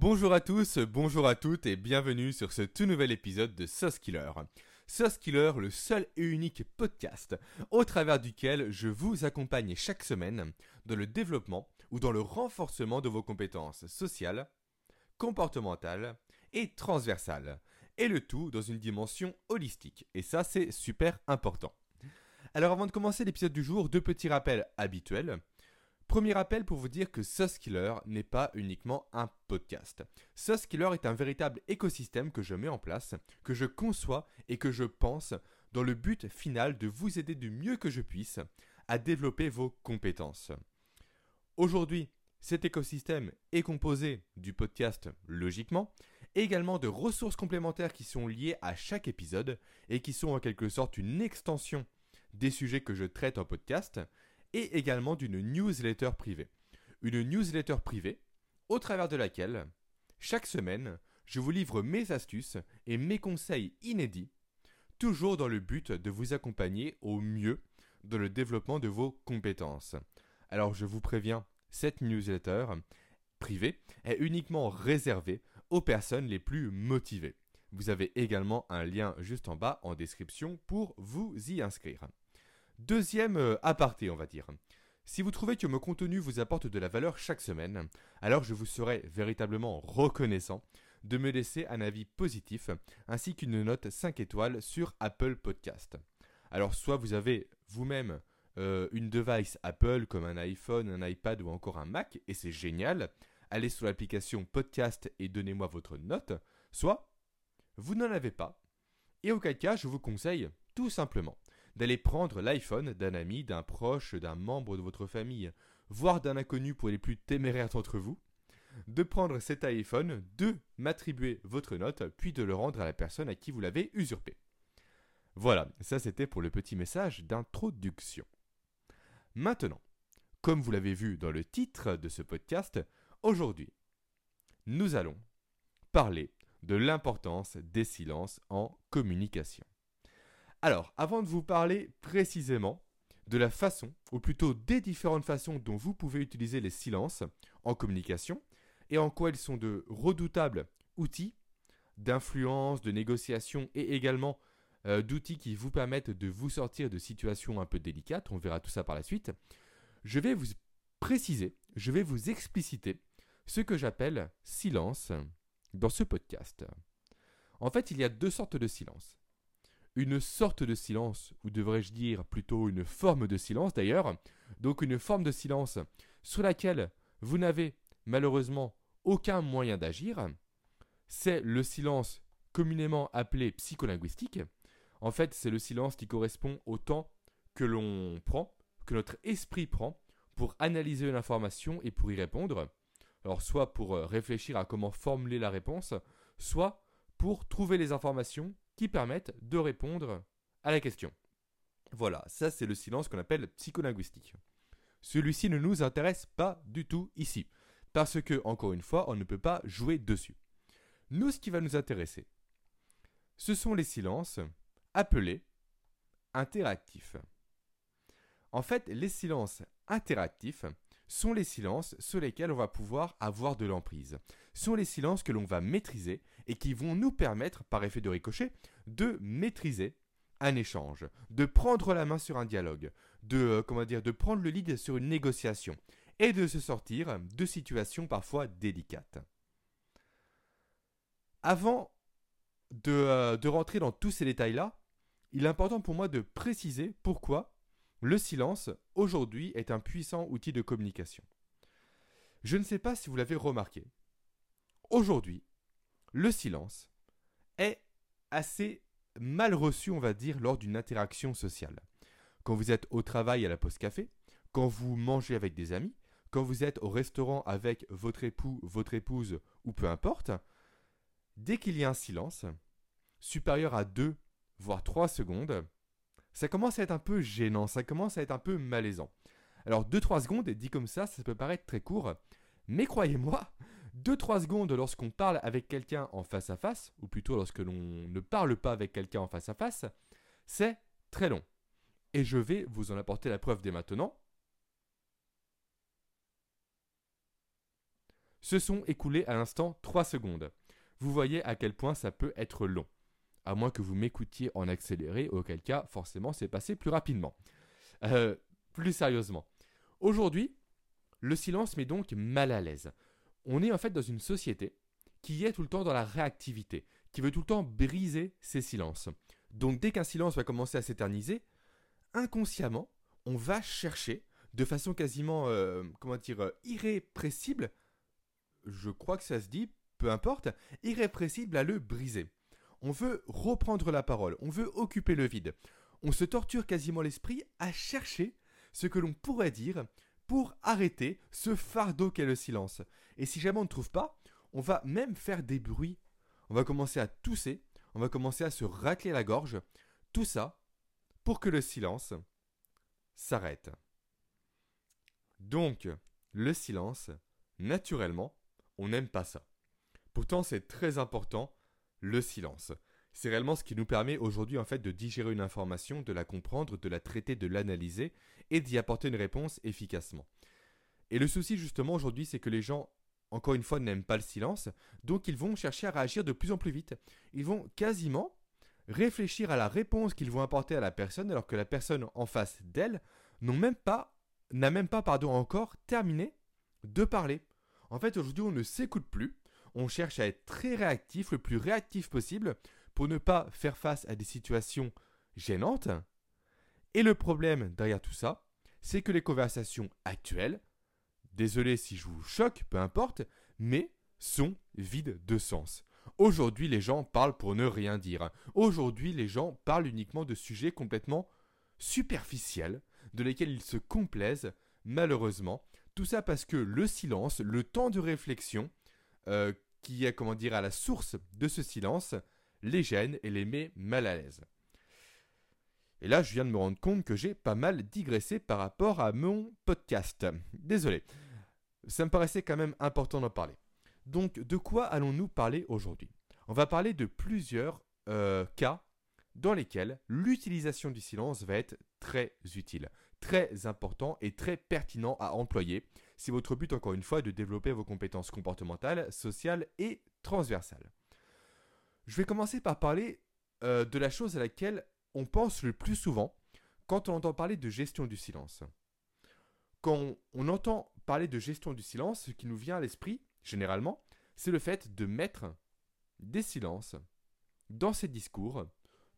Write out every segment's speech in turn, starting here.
Bonjour à tous, bonjour à toutes et bienvenue sur ce tout nouvel épisode de Sauce Killer. Sauce Killer, le seul et unique podcast au travers duquel je vous accompagne chaque semaine dans le développement ou dans le renforcement de vos compétences sociales, comportementales et transversales. Et le tout dans une dimension holistique. Et ça, c'est super important. Alors avant de commencer l'épisode du jour, deux petits rappels habituels. Premier rappel pour vous dire que Sauce Killer n'est pas uniquement un podcast. Sauce Killer est un véritable écosystème que je mets en place, que je conçois et que je pense dans le but final de vous aider du mieux que je puisse à développer vos compétences. Aujourd'hui, cet écosystème est composé du podcast logiquement, également de ressources complémentaires qui sont liées à chaque épisode et qui sont en quelque sorte une extension des sujets que je traite en podcast, et également d'une newsletter privée. Une newsletter privée au travers de laquelle, chaque semaine, je vous livre mes astuces et mes conseils inédits, toujours dans le but de vous accompagner au mieux dans le développement de vos compétences. Alors je vous préviens, cette newsletter privée est uniquement réservée aux personnes les plus motivées. Vous avez également un lien juste en bas en description pour vous y inscrire. Deuxième euh, aparté, on va dire. Si vous trouvez que mon contenu vous apporte de la valeur chaque semaine, alors je vous serai véritablement reconnaissant de me laisser un avis positif ainsi qu'une note 5 étoiles sur Apple Podcast. Alors soit vous avez vous-même euh, une device Apple comme un iPhone, un iPad ou encore un Mac et c'est génial, allez sur l'application Podcast et donnez-moi votre note, soit vous n'en avez pas et auquel cas je vous conseille tout simplement d'aller prendre l'iPhone d'un ami, d'un proche, d'un membre de votre famille, voire d'un inconnu pour les plus téméraires d'entre vous, de prendre cet iPhone, de m'attribuer votre note, puis de le rendre à la personne à qui vous l'avez usurpé. Voilà, ça c'était pour le petit message d'introduction. Maintenant, comme vous l'avez vu dans le titre de ce podcast, aujourd'hui, nous allons parler de l'importance des silences en communication. Alors, avant de vous parler précisément de la façon, ou plutôt des différentes façons dont vous pouvez utiliser les silences en communication, et en quoi ils sont de redoutables outils d'influence, de négociation et également euh, d'outils qui vous permettent de vous sortir de situations un peu délicates, on verra tout ça par la suite, je vais vous préciser, je vais vous expliciter ce que j'appelle silence dans ce podcast. En fait, il y a deux sortes de silence une sorte de silence, ou devrais-je dire plutôt une forme de silence d'ailleurs, donc une forme de silence sur laquelle vous n'avez malheureusement aucun moyen d'agir, c'est le silence communément appelé psycholinguistique. En fait, c'est le silence qui correspond au temps que l'on prend, que notre esprit prend pour analyser une information et pour y répondre. Alors soit pour euh, réfléchir à comment formuler la réponse, soit pour trouver les informations qui permettent de répondre à la question. Voilà, ça c'est le silence qu'on appelle psycholinguistique. Celui-ci ne nous intéresse pas du tout ici, parce que, encore une fois, on ne peut pas jouer dessus. Nous, ce qui va nous intéresser, ce sont les silences appelés interactifs. En fait, les silences interactifs sont les silences sur lesquels on va pouvoir avoir de l'emprise. Sont les silences que l'on va maîtriser et qui vont nous permettre, par effet de ricochet, de maîtriser un échange, de prendre la main sur un dialogue, de euh, prendre le lead sur une négociation et de se sortir de situations parfois délicates. Avant euh, de rentrer dans tous ces détails-là, il est important pour moi de préciser pourquoi le silence, aujourd'hui, est un puissant outil de communication. Je ne sais pas si vous l'avez remarqué. Aujourd'hui, le silence est assez mal reçu, on va dire, lors d'une interaction sociale. Quand vous êtes au travail à la poste café, quand vous mangez avec des amis, quand vous êtes au restaurant avec votre époux, votre épouse ou peu importe, dès qu'il y a un silence supérieur à 2 voire 3 secondes, ça commence à être un peu gênant, ça commence à être un peu malaisant. Alors 2-3 secondes, dit comme ça, ça peut paraître très court, mais croyez-moi, 2-3 secondes lorsqu'on parle avec quelqu'un en face à face, ou plutôt lorsque l'on ne parle pas avec quelqu'un en face à face, c'est très long. Et je vais vous en apporter la preuve dès maintenant. Se sont écoulées à l'instant 3 secondes. Vous voyez à quel point ça peut être long. À moins que vous m'écoutiez en accéléré, auquel cas, forcément, c'est passé plus rapidement. Euh, plus sérieusement. Aujourd'hui, le silence met donc mal à l'aise. On est en fait dans une société qui est tout le temps dans la réactivité, qui veut tout le temps briser ses silences. Donc dès qu'un silence va commencer à s'éterniser, inconsciemment, on va chercher de façon quasiment, euh, comment dire, euh, irrépressible, je crois que ça se dit, peu importe, irrépressible à le briser. On veut reprendre la parole, on veut occuper le vide. On se torture quasiment l'esprit à chercher ce que l'on pourrait dire pour arrêter ce fardeau qu'est le silence. Et si jamais on ne trouve pas, on va même faire des bruits. On va commencer à tousser, on va commencer à se racler la gorge. Tout ça pour que le silence s'arrête. Donc, le silence, naturellement, on n'aime pas ça. Pourtant, c'est très important, le silence. C'est réellement ce qui nous permet aujourd'hui en fait de digérer une information, de la comprendre, de la traiter, de l'analyser et d'y apporter une réponse efficacement. Et le souci justement aujourd'hui, c'est que les gens, encore une fois, n'aiment pas le silence, donc ils vont chercher à réagir de plus en plus vite. Ils vont quasiment réfléchir à la réponse qu'ils vont apporter à la personne alors que la personne en face d'elle n'a même pas, même pas encore terminé de parler. En fait, aujourd'hui, on ne s'écoute plus. On cherche à être très réactif, le plus réactif possible, pour ne pas faire face à des situations gênantes. Et le problème derrière tout ça, c'est que les conversations actuelles, désolé si je vous choque, peu importe, mais sont vides de sens. Aujourd'hui, les gens parlent pour ne rien dire. Aujourd'hui, les gens parlent uniquement de sujets complètement superficiels, de lesquels ils se complaisent, malheureusement. Tout ça parce que le silence, le temps de réflexion, euh, qui est, comment dire, à la source de ce silence, les gêne et les met mal à l'aise. Et là, je viens de me rendre compte que j'ai pas mal digressé par rapport à mon podcast. Désolé. Ça me paraissait quand même important d'en parler. Donc, de quoi allons-nous parler aujourd'hui? On va parler de plusieurs euh, cas dans lesquels l'utilisation du silence va être très utile, très important et très pertinent à employer si votre but, encore une fois, est de développer vos compétences comportementales, sociales et transversales. Je vais commencer par parler euh, de la chose à laquelle on pense le plus souvent quand on entend parler de gestion du silence. Quand on entend parler de gestion du silence, ce qui nous vient à l'esprit, généralement, c'est le fait de mettre des silences dans ses discours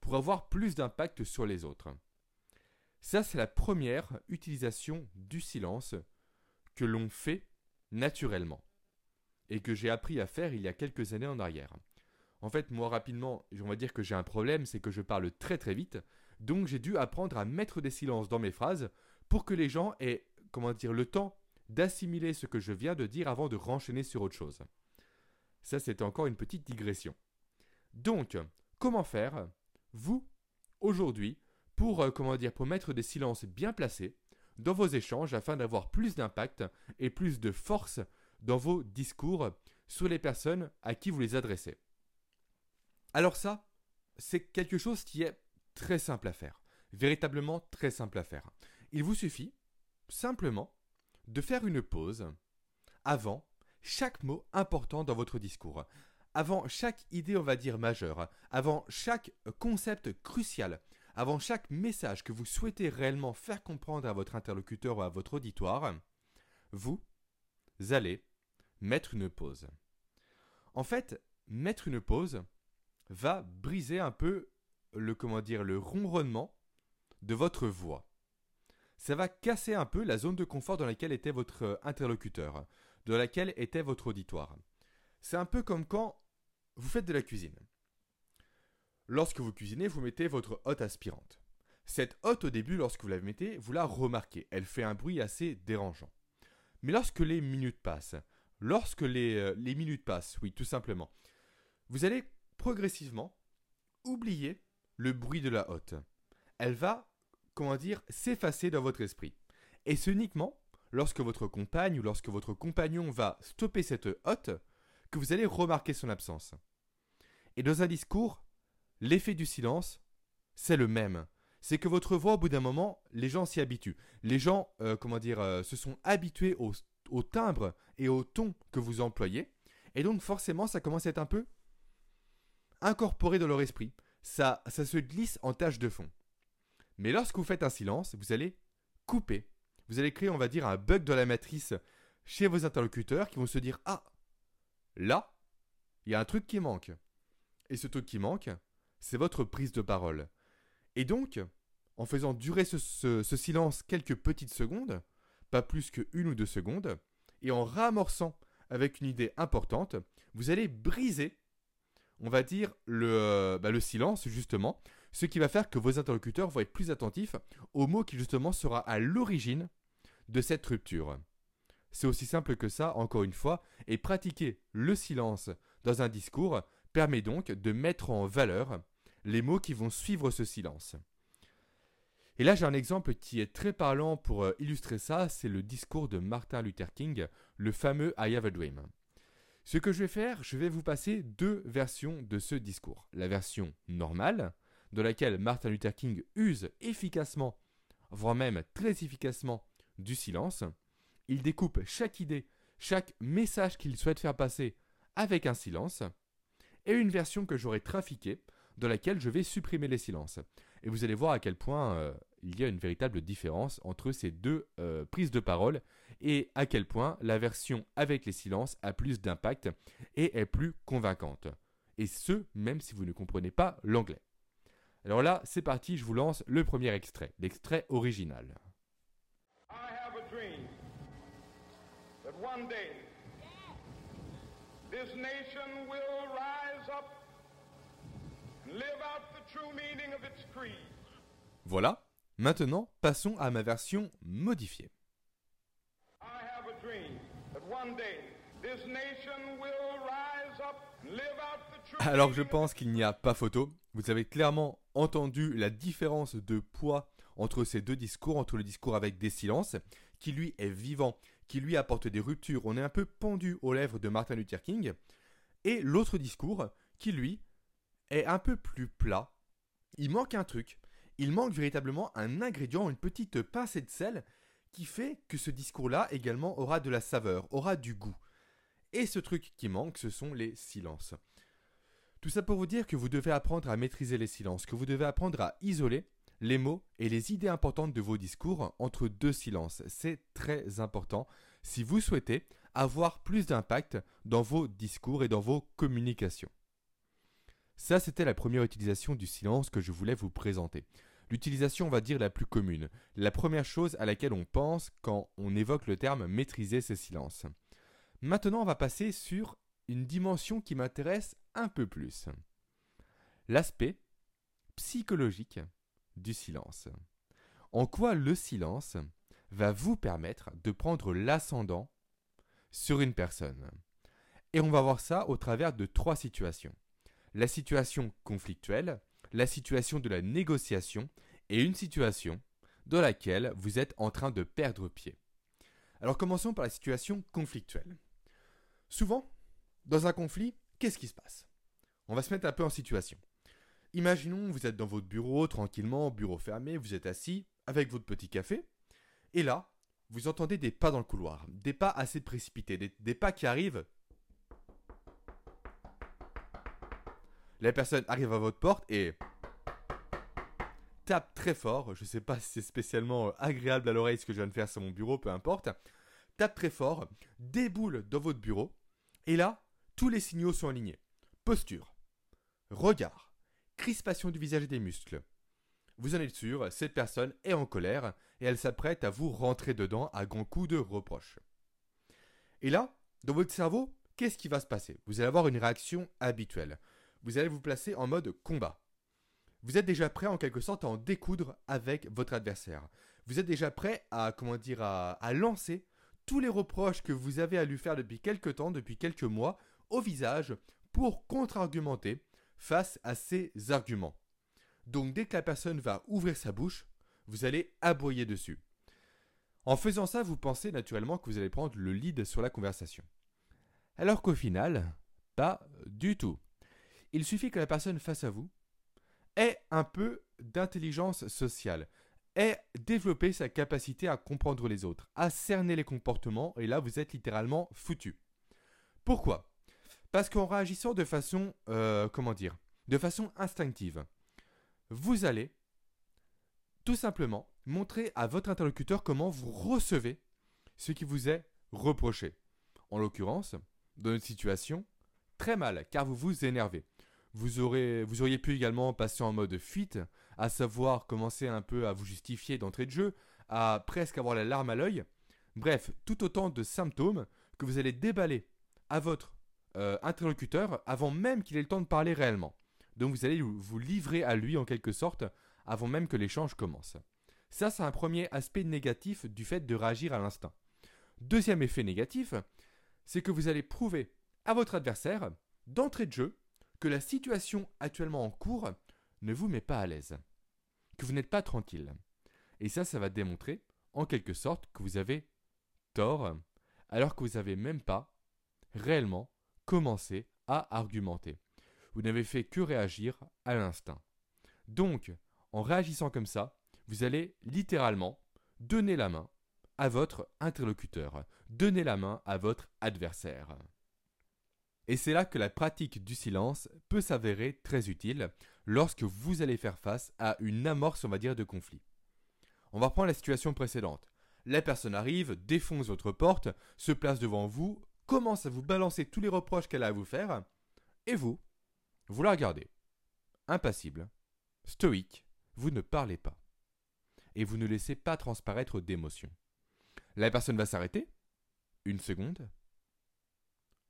pour avoir plus d'impact sur les autres. Ça, c'est la première utilisation du silence que l'on fait naturellement et que j'ai appris à faire il y a quelques années en arrière. En fait, moi rapidement, on va dire que j'ai un problème, c'est que je parle très très vite, donc j'ai dû apprendre à mettre des silences dans mes phrases pour que les gens aient, comment dire, le temps d'assimiler ce que je viens de dire avant de renchaîner sur autre chose. Ça, c'était encore une petite digression. Donc, comment faire, vous, aujourd'hui, pour, euh, comment dire, pour mettre des silences bien placés dans vos échanges afin d'avoir plus d'impact et plus de force dans vos discours sur les personnes à qui vous les adressez? Alors ça, c'est quelque chose qui est très simple à faire, véritablement très simple à faire. Il vous suffit simplement de faire une pause avant chaque mot important dans votre discours, avant chaque idée, on va dire, majeure, avant chaque concept crucial, avant chaque message que vous souhaitez réellement faire comprendre à votre interlocuteur ou à votre auditoire, vous allez mettre une pause. En fait, mettre une pause, va briser un peu le comment dire le ronronnement de votre voix. Ça va casser un peu la zone de confort dans laquelle était votre interlocuteur, dans laquelle était votre auditoire. C'est un peu comme quand vous faites de la cuisine. Lorsque vous cuisinez, vous mettez votre hotte aspirante. Cette hotte au début, lorsque vous la mettez, vous la remarquez. Elle fait un bruit assez dérangeant. Mais lorsque les minutes passent, lorsque les, euh, les minutes passent, oui, tout simplement, vous allez progressivement oublier le bruit de la hotte. Elle va, comment dire, s'effacer dans votre esprit. Et c'est uniquement lorsque votre compagne ou lorsque votre compagnon va stopper cette hotte que vous allez remarquer son absence. Et dans un discours, l'effet du silence, c'est le même. C'est que votre voix, au bout d'un moment, les gens s'y habituent. Les gens, euh, comment dire, euh, se sont habitués au, au timbre et au ton que vous employez. Et donc forcément, ça commence à être un peu incorporé dans leur esprit. Ça, ça se glisse en tâche de fond. Mais lorsque vous faites un silence, vous allez couper. Vous allez créer, on va dire, un bug dans la matrice chez vos interlocuteurs qui vont se dire Ah, là, il y a un truc qui manque. Et ce truc qui manque, c'est votre prise de parole. Et donc, en faisant durer ce, silence quelques petites secondes, pas plus qu'une ou deux secondes, et en ramorçant avec une idée importante, vous allez briser, on va dire, le, euh, bah, le silence, justement, ce qui va faire que vos interlocuteurs vont être plus attentifs au mot qui, justement, sera à l'origine de cette rupture. C'est aussi simple que ça, encore une fois, et pratiquer le silence dans un discours permet donc de mettre en valeur les mots qui vont suivre ce silence. Et là, j'ai un exemple qui est très parlant pour euh, illustrer ça, c'est le discours de Martin Luther King, le fameux I Have a Dream. Ce que je vais faire, je vais vous passer deux versions de ce discours. La version normale, dans laquelle Martin Luther King use efficacement, voire même très efficacement, du silence. Il découpe chaque idée, chaque message qu'il souhaite faire passer avec un silence. Et une version que j'aurai trafiquée, dans laquelle je vais supprimer les silences. Et vous allez voir à quel point euh, il y a une véritable différence entre ces deux euh, prises de parole et à quel point la version avec les silences a plus d'impact et est plus convaincante. Et ce, même si vous ne comprenez pas l'anglais. Alors là, c'est parti, je vous lance le premier extrait, l'extrait original. I have a dream that one day this nation will rise up Voilà, Maintenant, passons à ma version modifiée. Alors je pense qu'il n'y a pas photo. Vous avez clairement entendu la différence de poids entre ces deux discours, entre le discours avec des silences, qui lui est vivant, qui lui apporte des ruptures. On est un peu pendu aux lèvres de Martin Luther King. Et l'autre discours, qui lui est un peu plus plat. Il manque un truc il manque véritablement un ingrédient, une petite pincée de sel qui fait que ce discours-là également aura de la saveur, aura du goût. Et ce truc qui manque, ce sont les silences. Tout ça pour vous dire que vous devez apprendre à maîtriser les silences, que vous devez apprendre à isoler les mots et les idées importantes de vos discours entre deux silences. C'est très important si vous souhaitez avoir plus d'impact dans vos discours et dans vos communications. Ça, c'était la première utilisation du silence que je voulais vous présenter. L'utilisation, on va dire, la plus commune. La première chose à laquelle on pense quand on évoque le terme maîtriser ses silences. Maintenant, on va passer sur une dimension qui m'intéresse un peu plus. L'aspect psychologique du silence. En quoi le silence va vous permettre de prendre l'ascendant sur une personne? Et on va voir ça au travers de trois situations. La situation conflictuelle, la situation de la négociation et une situation dans laquelle vous êtes en train de perdre pied. Alors commençons par la situation conflictuelle. Souvent, dans un conflit, qu'est-ce qui se passe? On va se mettre un peu en situation. Imaginons, vous êtes dans votre bureau, tranquillement, bureau fermé, vous êtes assis, avec votre petit café, et là, vous entendez des pas dans le couloir, des pas assez précipités, des, des pas qui arrivent. La personne arrive à votre porte et tape très fort. Je ne sais pas si c'est spécialement euh, agréable à l'oreille ce que je viens de faire sur mon bureau, peu importe. Tape très fort, déboule dans votre bureau, et là, tous les signaux sont alignés. Posture, regard, crispation du visage et des muscles. Vous en êtes sûr, cette personne est en colère et elle s'apprête à vous rentrer dedans à grands coups de reproche. Et là, dans votre cerveau, qu'est-ce qui va se passer? Vous allez avoir une réaction habituelle. Vous allez vous placer en mode combat. Vous êtes déjà prêt en quelque sorte à en découdre avec votre adversaire. Vous êtes déjà prêt à, comment à, lancer tous les reproches que vous avez à lui faire depuis quelques temps, depuis quelques mois, au visage pour contre-argumenter face à ces arguments. Donc dès que la personne va ouvrir sa bouche, vous allez aboyer dessus. En faisant ça, vous pensez naturellement que vous allez prendre le lead sur la conversation. Alors qu'au final, pas du tout. Il suffit que la personne face à vous ait un peu d'intelligence sociale, est développer sa capacité à comprendre les autres, à cerner les comportements, et là vous êtes littéralement foutu. Pourquoi? Parce qu'en réagissant de façon, euh, comment dire, de façon instinctive, vous allez tout simplement montrer à votre interlocuteur comment vous recevez ce qui vous est reproché. En l'occurrence, dans une situation, très mal, car vous vous énervez. Vous, auriez pu également passer en mode fuite, à savoir commencer un peu à vous justifier d'entrée de jeu, à presque avoir la larme à l'œil. Bref, tout autant de symptômes que vous allez déballer à votre euh, interlocuteur avant même qu'il ait le temps de parler réellement. Donc vous allez vous livrer à lui en quelque sorte avant même que l'échange commence. Ça, c'est un premier aspect négatif du fait de réagir à l'instinct. Deuxième effet négatif, c'est que vous allez prouver à votre adversaire, d'entrée de jeu, que la situation actuellement en cours ne vous met pas à l'aise, que vous n'êtes pas tranquille. Et ça, ça va démontrer, en quelque sorte, que vous avez tort, alors que vous n'avez même pas réellement commencé à argumenter. Vous n'avez fait que réagir à l'instinct. Donc, en réagissant comme ça, vous allez littéralement donner la main à votre interlocuteur, donner la main à votre adversaire. Et c'est là que la pratique du silence peut s'avérer très utile lorsque vous allez faire face à une amorce, on va dire, de conflit. On va reprendre la situation précédente. La personne arrive, défonce votre porte, se place devant vous, commence à vous balancer tous les reproches qu'elle a à vous faire, et vous, vous la regardez. Impassible, stoïque, vous ne parlez pas. Et vous ne laissez pas transparaître d'émotion. La personne va s'arrêter. Une seconde.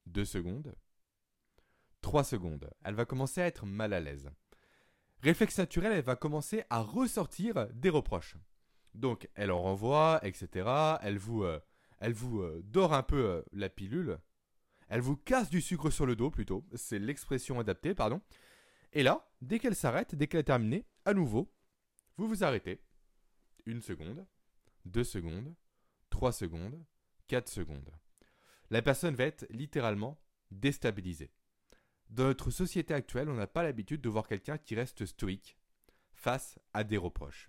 Deux secondes. Trois secondes. Elle va commencer à être mal à l'aise. Réflexe naturel, elle va commencer à ressortir des reproches. Donc, elle en renvoie, etc. Elle vous, euh, elle vous euh, dort un peu euh, la pilule. Elle vous casse du sucre sur le dos, plutôt. C'est l'expression adaptée, pardon. Et là, dès qu'elle s'arrête, dès qu'elle est terminée, à nouveau, vous vous arrêtez. Une seconde, deux secondes, trois secondes, quatre secondes. La personne va être littéralement déstabilisée. Dans notre société actuelle, on n'a pas l'habitude de voir quelqu'un qui reste stoïque face à des reproches.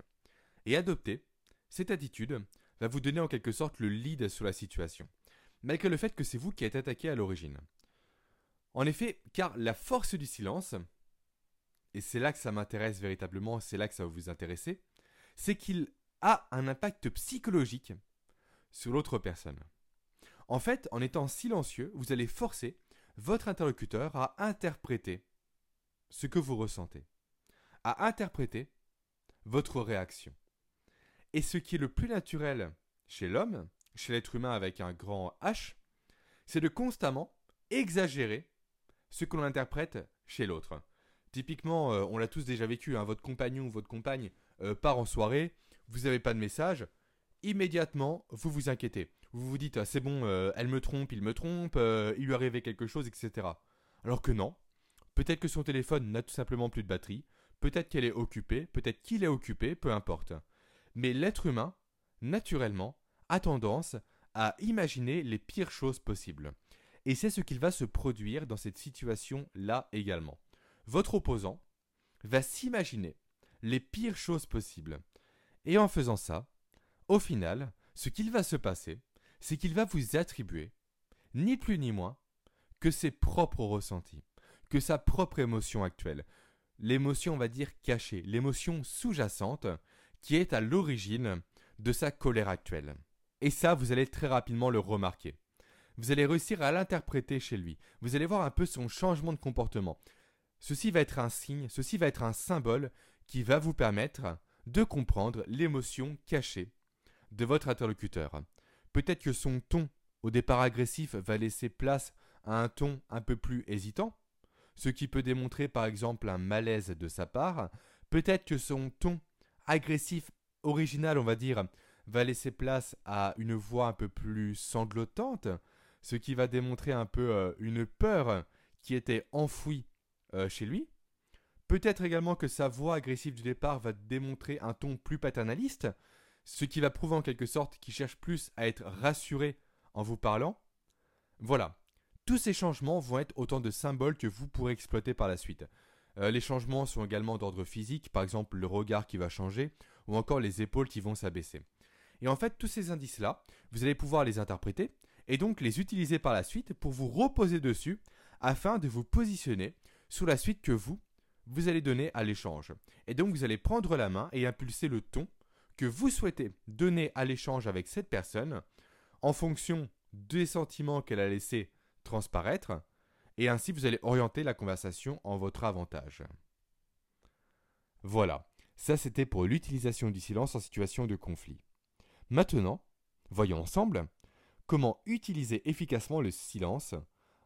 Et adopter cette attitude va vous donner en quelque sorte le lead sur la situation, malgré le fait que c'est vous qui êtes attaqué à l'origine. En effet, car la force du silence, et c'est là que ça m'intéresse véritablement, c'est là que ça va vous intéresser, c'est qu'il a un impact psychologique sur l'autre personne. En fait, en étant silencieux, vous allez forcer votre interlocuteur à interpréter ce que vous ressentez, à interpréter votre réaction. Et ce qui est le plus naturel chez l'homme, chez l'être humain avec un grand H, c'est de constamment exagérer ce que l'on interprète chez l'autre. Typiquement, euh, on l'a tous déjà vécu, hein, votre compagnon ou votre compagne euh, part en soirée, vous n'avez pas de message, immédiatement, vous vous inquiétez. Vous vous dites, ah, c'est bon, euh, elle me trompe, il me trompe, euh, il lui arrivait quelque chose, etc. Alors que non. Peut-être que son téléphone n'a tout simplement plus de batterie, peut-être qu'elle est occupée, peut-être qu'il est occupé, peu importe. Mais l'être humain, naturellement, a tendance à imaginer les pires choses possibles. Et c'est ce qu'il va se produire dans cette situation-là également. Votre opposant va s'imaginer les pires choses possibles. Et en faisant ça, au final, ce qu'il va se passer, c'est qu'il va vous attribuer, ni plus ni moins, que ses propres ressentis, que sa propre émotion actuelle, l'émotion, on va dire, cachée, l'émotion sous-jacente, qui est à l'origine de sa colère actuelle. Et ça, vous allez très rapidement le remarquer. Vous allez réussir à l'interpréter chez lui. Vous allez voir un peu son changement de comportement. Ceci va être un signe, ceci va être un symbole qui va vous permettre de comprendre l'émotion cachée de votre interlocuteur. Peut-être que son ton au départ agressif va laisser place à un ton un peu plus hésitant, ce qui peut démontrer par exemple un malaise de sa part. Peut-être que son ton agressif original, on va dire, va laisser place à une voix un peu plus sanglotante, ce qui va démontrer un peu euh, une peur qui était enfouie euh, chez lui. Peut-être également que sa voix agressive du départ va démontrer un ton plus paternaliste, ce qui va prouver en quelque sorte qu'il cherche plus à être rassuré en vous parlant. Voilà. Tous ces changements vont être autant de symboles que vous pourrez exploiter par la suite. Euh, les changements sont également d'ordre physique, par exemple le regard qui va changer, ou encore les épaules qui vont s'abaisser. Et en fait, tous ces indices-là, vous allez pouvoir les interpréter, et donc les utiliser par la suite pour vous reposer dessus, afin de vous positionner sur la suite que vous, vous allez donner à l'échange. Et donc vous allez prendre la main et impulser le ton que vous souhaitez donner à l'échange avec cette personne, en fonction des sentiments qu'elle a laissé transparaître, et ainsi vous allez orienter la conversation en votre avantage. Voilà, ça c'était pour l'utilisation du silence en situation de conflit. Maintenant, voyons ensemble comment utiliser efficacement le silence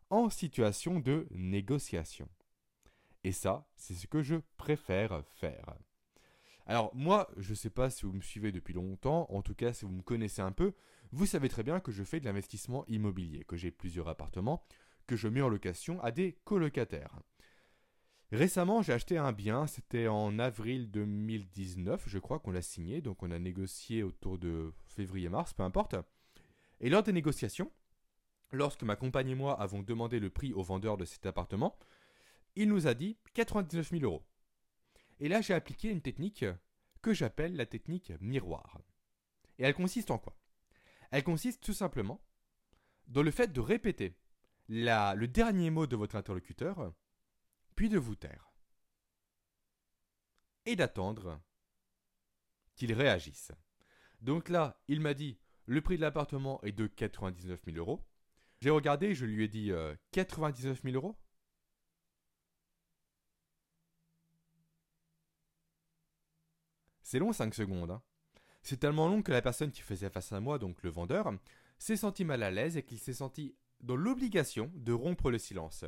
en situation de négociation. Et ça, c'est ce que je préfère faire. Alors moi, je ne sais pas si vous me suivez depuis longtemps, en tout cas si vous me connaissez un peu, vous savez très bien que je fais de l'investissement immobilier, que j'ai plusieurs appartements, que je mets en location à des colocataires. Récemment, j'ai acheté un bien, c'était en avril 2019, je crois qu'on l'a signé, donc on a négocié autour de février-mars, peu importe. Et lors des négociations, lorsque ma compagne et moi avons demandé le prix au vendeur de cet appartement, il nous a dit 99 000 euros. Et là, j'ai appliqué une technique que j'appelle la technique miroir. Et elle consiste en quoi? Elle consiste tout simplement dans le fait de répéter le dernier mot de votre interlocuteur, puis de vous taire. Et d'attendre qu'il réagisse. Donc là, il m'a dit le prix de l'appartement est de 99 000 euros. J'ai regardé, je lui ai dit 99 euh, 000 euros. C'est long 5 secondes. Hein. C'est tellement long que la personne qui faisait face à moi, donc le vendeur, s'est senti mal à l'aise et qu'il s'est senti dans l'obligation de rompre le silence,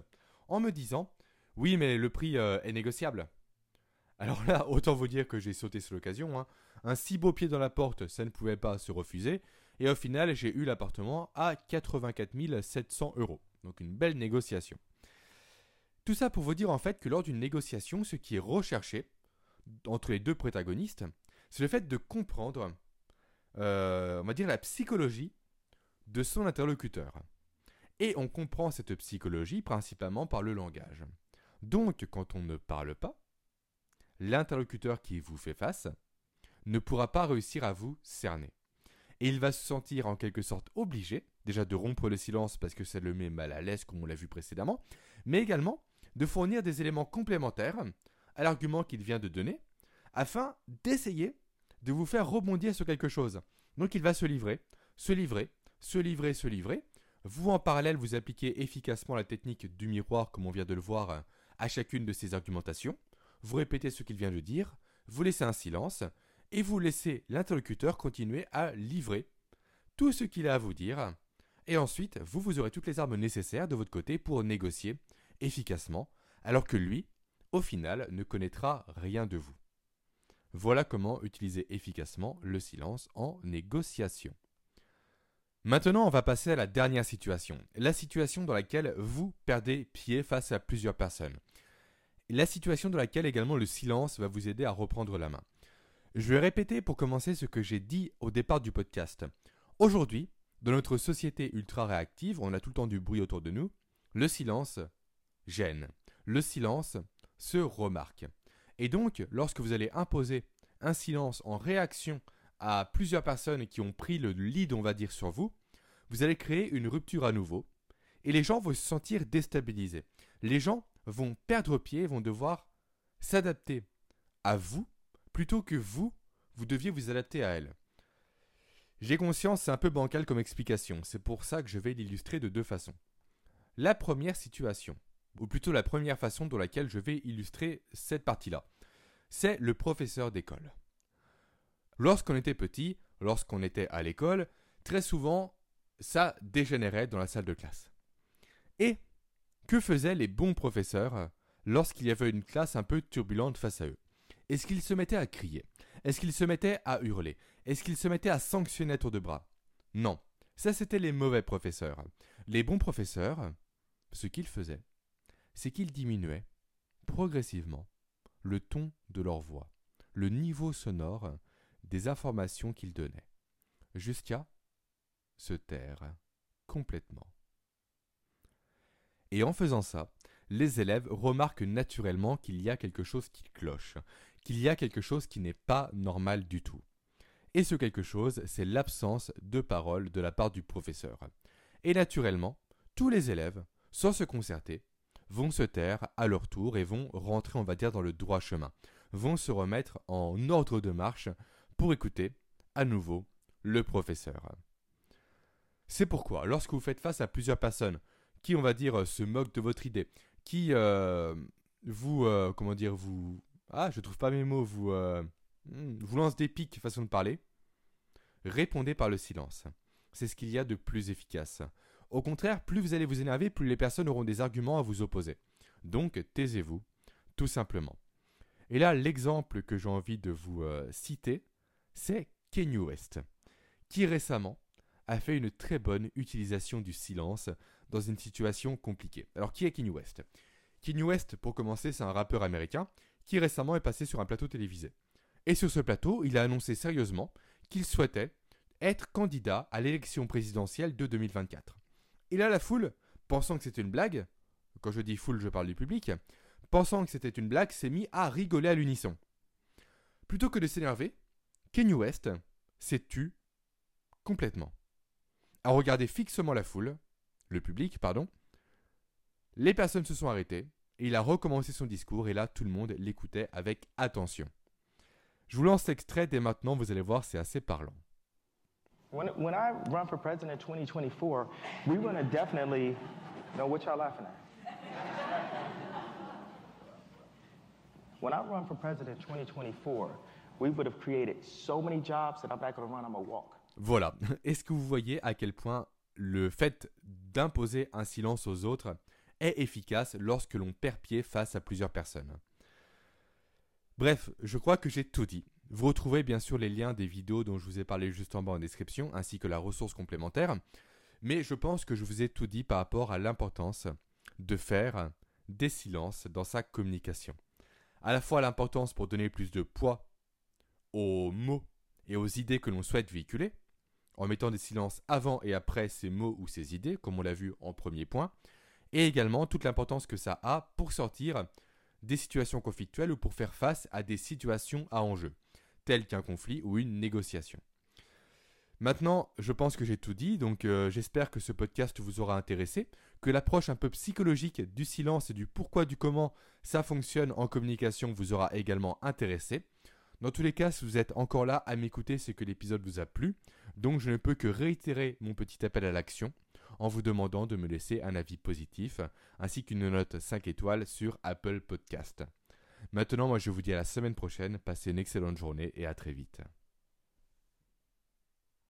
en me disant Oui, mais le prix euh, est négociable. Alors là, autant vous dire que j'ai sauté sur l'occasion. Hein. Un si beau pied dans la porte, ça ne pouvait pas se refuser. Et au final, j'ai eu l'appartement à 84 700 euros. Donc une belle négociation. Tout ça pour vous dire en fait que lors d'une négociation, ce qui est recherché, entre les deux protagonistes, c'est le fait de comprendre, euh, dire, la psychologie de son interlocuteur. Et on comprend cette psychologie principalement par le langage. Donc, quand on ne parle pas, l'interlocuteur qui vous fait face ne pourra pas réussir à vous cerner. Et il va se sentir en quelque sorte obligé, déjà de rompre le silence parce que ça le met mal à l'aise comme on l'a vu précédemment, mais également de fournir des éléments complémentaires à l'argument qu'il vient de donner, afin d'essayer de vous faire rebondir sur quelque chose. Donc il va se livrer, se livrer, se livrer, se livrer. Vous en parallèle, vous appliquez efficacement la technique du miroir, comme on vient de le voir, à chacune de ces argumentations. Vous répétez ce qu'il vient de dire, vous laissez un silence, et vous laissez l'interlocuteur continuer à livrer tout ce qu'il a à vous dire. Et ensuite, vous, vous aurez toutes les armes nécessaires de votre côté pour négocier efficacement, alors que lui, au final, ne connaîtra rien de vous. Voilà comment utiliser efficacement le silence en négociation. Maintenant, on va passer à la dernière situation, la situation dans laquelle vous perdez pied face à plusieurs personnes. La situation dans laquelle également le silence va vous aider à reprendre la main. Je vais répéter pour commencer ce que j'ai dit au départ du podcast. Aujourd'hui, dans notre société ultra réactive, on a tout le temps du bruit autour de nous, le silence gêne. Le silence se remarque. Et donc, lorsque vous allez imposer un silence en réaction à plusieurs personnes qui ont pris le lead, on va dire, sur vous, vous allez créer une rupture à nouveau. Et les gens vont se sentir déstabilisés. Les gens vont perdre pied, vont devoir s'adapter à vous plutôt que vous, vous deviez vous adapter à elles. J'ai conscience, c'est un peu bancal comme explication, c'est pour ça que je vais l'illustrer de deux façons. La première situation, ou plutôt la première façon dans laquelle je vais illustrer cette partie-là. C'est le professeur d'école. Lorsqu'on était petit, lorsqu'on était à l'école, très souvent, ça dégénérait dans la salle de classe. Et que faisaient les bons professeurs lorsqu'il y avait une classe un peu turbulente face à eux? Est-ce qu'ils se mettaient à crier? Est-ce qu'ils se mettaient à hurler? Est-ce qu'ils se mettaient à sanctionner à tour de bras? Non, ça c'était les mauvais professeurs. Les bons professeurs, ce qu'ils faisaient, c'est qu'ils diminuaient progressivement le ton de leur voix, le niveau sonore des informations qu'ils donnaient, jusqu'à se taire complètement. Et en faisant ça, les élèves remarquent naturellement qu'il y a quelque chose qui cloche, qu'il y a quelque chose qui n'est pas normal du tout. Et ce quelque chose, c'est l'absence de parole de la part du professeur. Et naturellement, tous les élèves, sans se concerter, vont se taire à leur tour et vont rentrer, on va dire, dans le droit chemin, vont se remettre en ordre de marche pour écouter à nouveau le professeur. C'est pourquoi, lorsque vous faites face à plusieurs personnes qui, on va dire, se moquent de votre idée, qui euh, vous, euh, comment dire, vous, ah, je trouve pas mes mots, vous, euh, hmm, vous lancent des pics, façon de parler, répondez par le silence. C'est ce qu'il y a de plus efficace. Au contraire, plus vous allez vous énerver, plus les personnes auront des arguments à vous opposer. Donc, taisez-vous, tout simplement. Et là, l'exemple que j'ai envie de vous citer, c'est Kanye West, qui récemment a fait une très bonne utilisation du silence dans une situation compliquée. Alors qui est Kanye West? Kanye West, pour commencer, c'est un rappeur américain qui récemment est passé sur un plateau télévisé. Et sur ce plateau, il a annoncé sérieusement qu'il souhaitait être candidat à l'élection présidentielle de 2024. Et là, la foule, pensant que c'était une blague, quand je dis foule, je parle du public, pensant que c'était une blague, s'est mis à rigoler à l'unisson. Plutôt que de s'énerver, Kanye West s'est tu complètement a regardé fixement la foule, le public, pardon. Les personnes se sont arrêtées, et il a recommencé son discours, et là, tout le monde l'écoutait avec attention. Je vous lance l'extrait dès maintenant, vous allez voir, c'est assez parlant. When, when I run for president in 2024, we're going to definitely know what y'all laughing at. When I run for president in 2024, we would have created so many jobs that I'm not going to run, I'm going to walk. Voilà. Est-ce que vous voyez à quel point le fait d'imposer un silence aux autres est efficace lorsque l'on perd pied face à plusieurs personnes? Bref, je crois que j'ai tout dit. Vous retrouvez bien sûr les liens des vidéos dont je vous ai parlé juste en bas en description, ainsi que la ressource complémentaire. Mais je pense que je vous ai tout dit par rapport à l'importance de faire des silences dans sa communication. À la fois l'importance pour donner plus de poids aux mots et aux idées que l'on souhaite véhiculer, en mettant des silences avant et après ces mots ou ces idées, comme on l'a vu en premier point, et également toute l'importance que ça a pour sortir des situations conflictuelles ou pour faire face à des situations à enjeu, telles qu'un conflit ou une négociation. Maintenant, je pense que j'ai tout dit, donc euh, j'espère que ce podcast vous aura intéressé, que l'approche un peu psychologique du silence et du pourquoi du comment ça fonctionne en communication vous aura également intéressé. Dans tous les cas, si vous êtes encore là à m'écouter, c'est que l'épisode vous a plu. Donc je ne peux que réitérer mon petit appel à l'action en vous demandant de me laisser un avis positif ainsi qu'une note 5 étoiles sur Apple Podcast. Maintenant, moi je vous dis à la semaine prochaine, passez une excellente journée et à très vite.